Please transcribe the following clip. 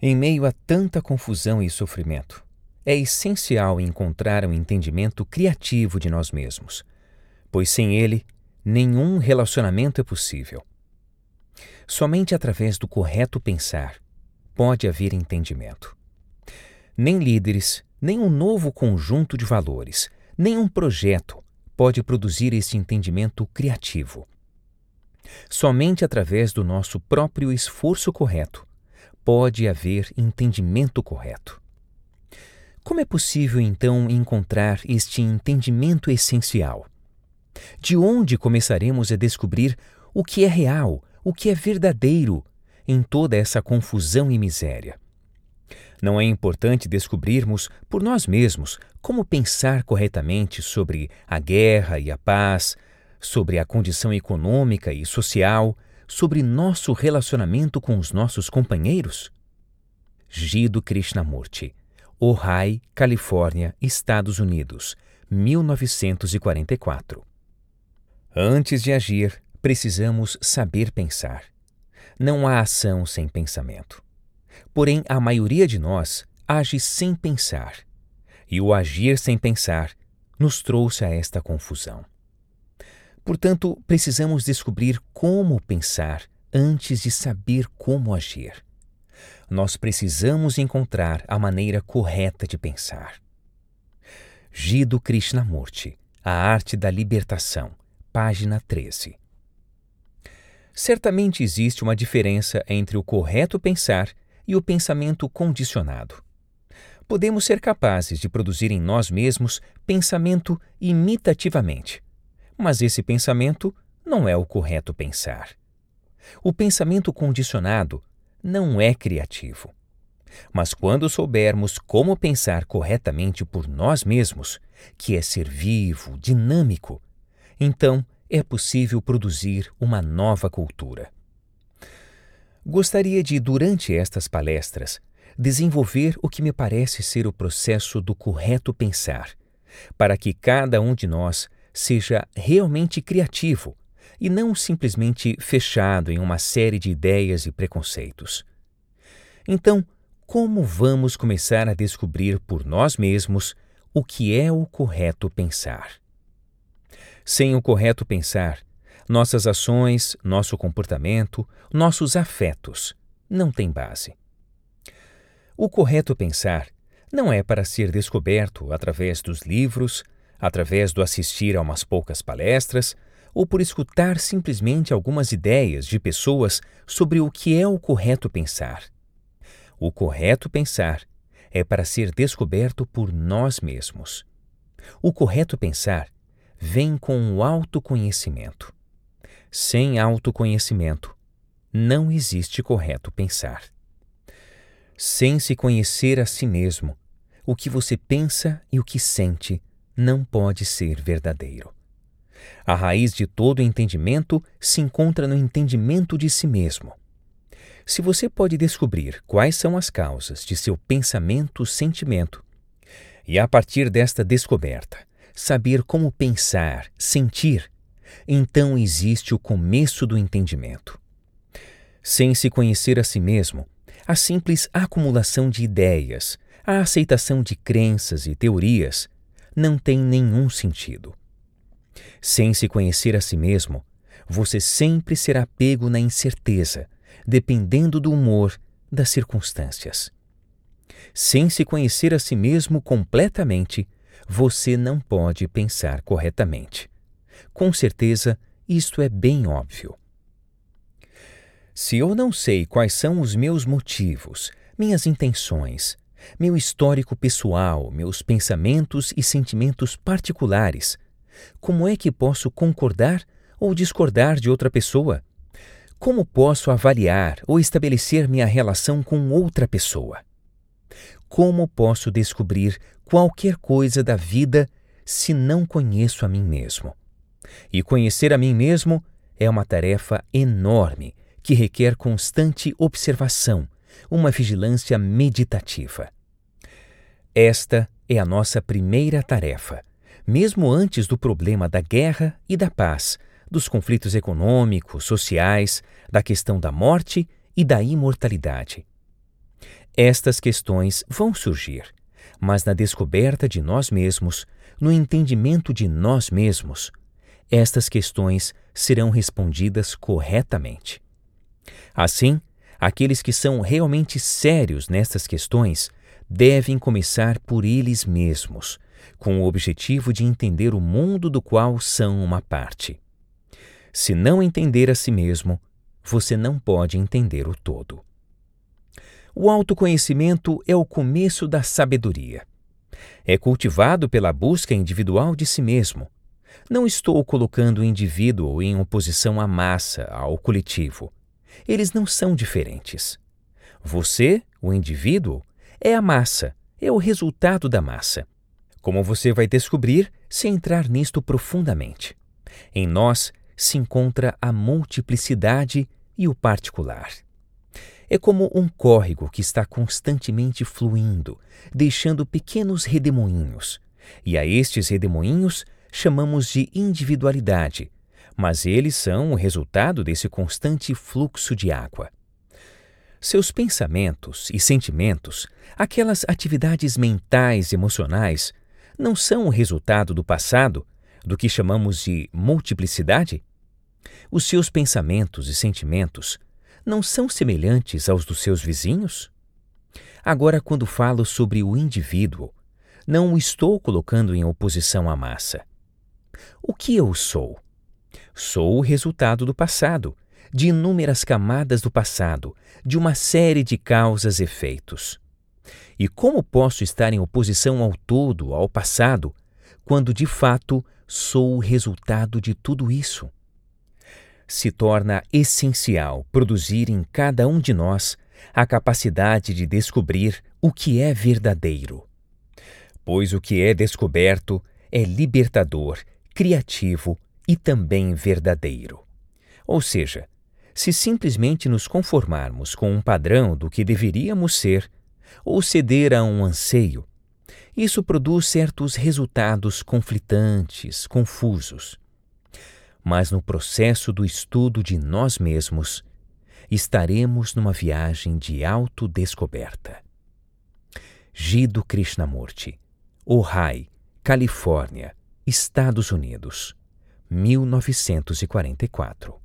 Em meio a tanta confusão e sofrimento, é essencial encontrar um entendimento criativo de nós mesmos, pois sem ele, nenhum relacionamento é possível. Somente através do correto pensar pode haver entendimento. Nem líderes, nem um novo conjunto de valores, nem um projeto pode produzir esse entendimento criativo. Somente através do nosso próprio esforço correto pode haver entendimento correto. Como é possível então encontrar este entendimento essencial? De onde começaremos a descobrir o que é real, o que é verdadeiro em toda essa confusão e miséria? Não é importante descobrirmos por nós mesmos como pensar corretamente sobre a guerra e a paz, sobre a condição econômica e social, sobre nosso relacionamento com os nossos companheiros? Gido Krishnamurti, Ojai, Califórnia, Estados Unidos, 1944. Antes de agir, precisamos saber pensar. Não há ação sem pensamento. Porém, a maioria de nós age sem pensar. E o agir sem pensar nos trouxe a esta confusão. Portanto, precisamos descobrir como pensar antes de saber como agir. Nós precisamos encontrar a maneira correta de pensar. Gido Krishnamurti, A Arte da Libertação, página 13. Certamente existe uma diferença entre o correto pensar e o pensamento condicionado. Podemos ser capazes de produzir em nós mesmos pensamento imitativamente mas esse pensamento não é o correto pensar. O pensamento condicionado não é criativo. Mas quando soubermos como pensar corretamente por nós mesmos, que é ser vivo, dinâmico, então é possível produzir uma nova cultura. Gostaria de, durante estas palestras, desenvolver o que me parece ser o processo do correto pensar, para que cada um de nós seja realmente criativo e não simplesmente fechado em uma série de ideias e preconceitos. Então, como vamos começar a descobrir por nós mesmos o que é o correto pensar? Sem o correto pensar, nossas ações, nosso comportamento, nossos afetos não têm base. O correto pensar não é para ser descoberto através dos livros, através do assistir a umas poucas palestras ou por escutar simplesmente algumas ideias de pessoas sobre o que é o correto pensar. O correto pensar é para ser descoberto por nós mesmos. O correto pensar vem com o autoconhecimento. Sem autoconhecimento, não existe correto pensar. Sem se conhecer a si mesmo, o que você pensa e o que sente não pode ser verdadeiro. A raiz de todo entendimento se encontra no entendimento de si mesmo. Se você pode descobrir quais são as causas de seu pensamento-sentimento, e a partir desta descoberta, saber como pensar, sentir, então existe o começo do entendimento. Sem se conhecer a si mesmo, a simples acumulação de ideias, a aceitação de crenças e teorias não tem nenhum sentido. Sem se conhecer a si mesmo, você sempre será pego na incerteza, dependendo do humor, das circunstâncias. Sem se conhecer a si mesmo completamente, você não pode pensar corretamente. Com certeza, isto é bem óbvio. Se eu não sei quais são os meus motivos, minhas intenções, meu histórico pessoal, meus pensamentos e sentimentos particulares. Como é que posso concordar ou discordar de outra pessoa? Como posso avaliar ou estabelecer minha relação com outra pessoa? Como posso descobrir qualquer coisa da vida se não conheço a mim mesmo? E conhecer a mim mesmo é uma tarefa enorme que requer constante observação, uma vigilância meditativa. Esta é a nossa primeira tarefa, mesmo antes do problema da guerra e da paz, dos conflitos econômicos, sociais, da questão da morte e da imortalidade. Estas questões vão surgir, mas na descoberta de nós mesmos, no entendimento de nós mesmos, estas questões serão respondidas corretamente. Assim, aqueles que são realmente sérios nestas questões devem começar por eles mesmos, com o objetivo de entender o mundo do qual são uma parte. Se não entender a si mesmo, você não pode entender o todo. O autoconhecimento é o começo da sabedoria. É cultivado pela busca individual de si mesmo. Não estou colocando o indivíduo em oposição à massa, ao coletivo. Eles não são diferentes. Você, o indivíduo, é a massa, é o resultado da massa. Como você vai descobrir se entrar nisto profundamente. Em nós se encontra a multiplicidade e o particular. É como um córrego que está constantemente fluindo, deixando pequenos redemoinhos. E a estes redemoinhos chamamos de individualidade, mas eles são o resultado desse constante fluxo de água. Seus pensamentos e sentimentos, aquelas atividades mentais e emocionais, não são o resultado do passado, do que chamamos de multiplicidade? Os seus pensamentos e sentimentos não são semelhantes aos dos seus vizinhos? Agora, quando falo sobre o indivíduo, não o estou colocando em oposição à massa. O que eu sou? Sou o resultado do passado, de inúmeras camadas do passado, de uma série de causas e efeitos. E como posso estar em oposição ao todo, ao passado, quando de fato sou o resultado de tudo isso? Se torna essencial produzir em cada um de nós a capacidade de descobrir o que é verdadeiro. Pois o que é descoberto é libertador, criativo e também verdadeiro. Ou seja, se simplesmente nos conformarmos com um padrão do que deveríamos ser, ou ceder a um anseio, isso produz certos resultados conflitantes, confusos. Mas no processo do estudo de nós mesmos, estaremos numa viagem de autodescoberta. Gido Krishnamurti, Ojai, Califórnia, Estados Unidos, 1944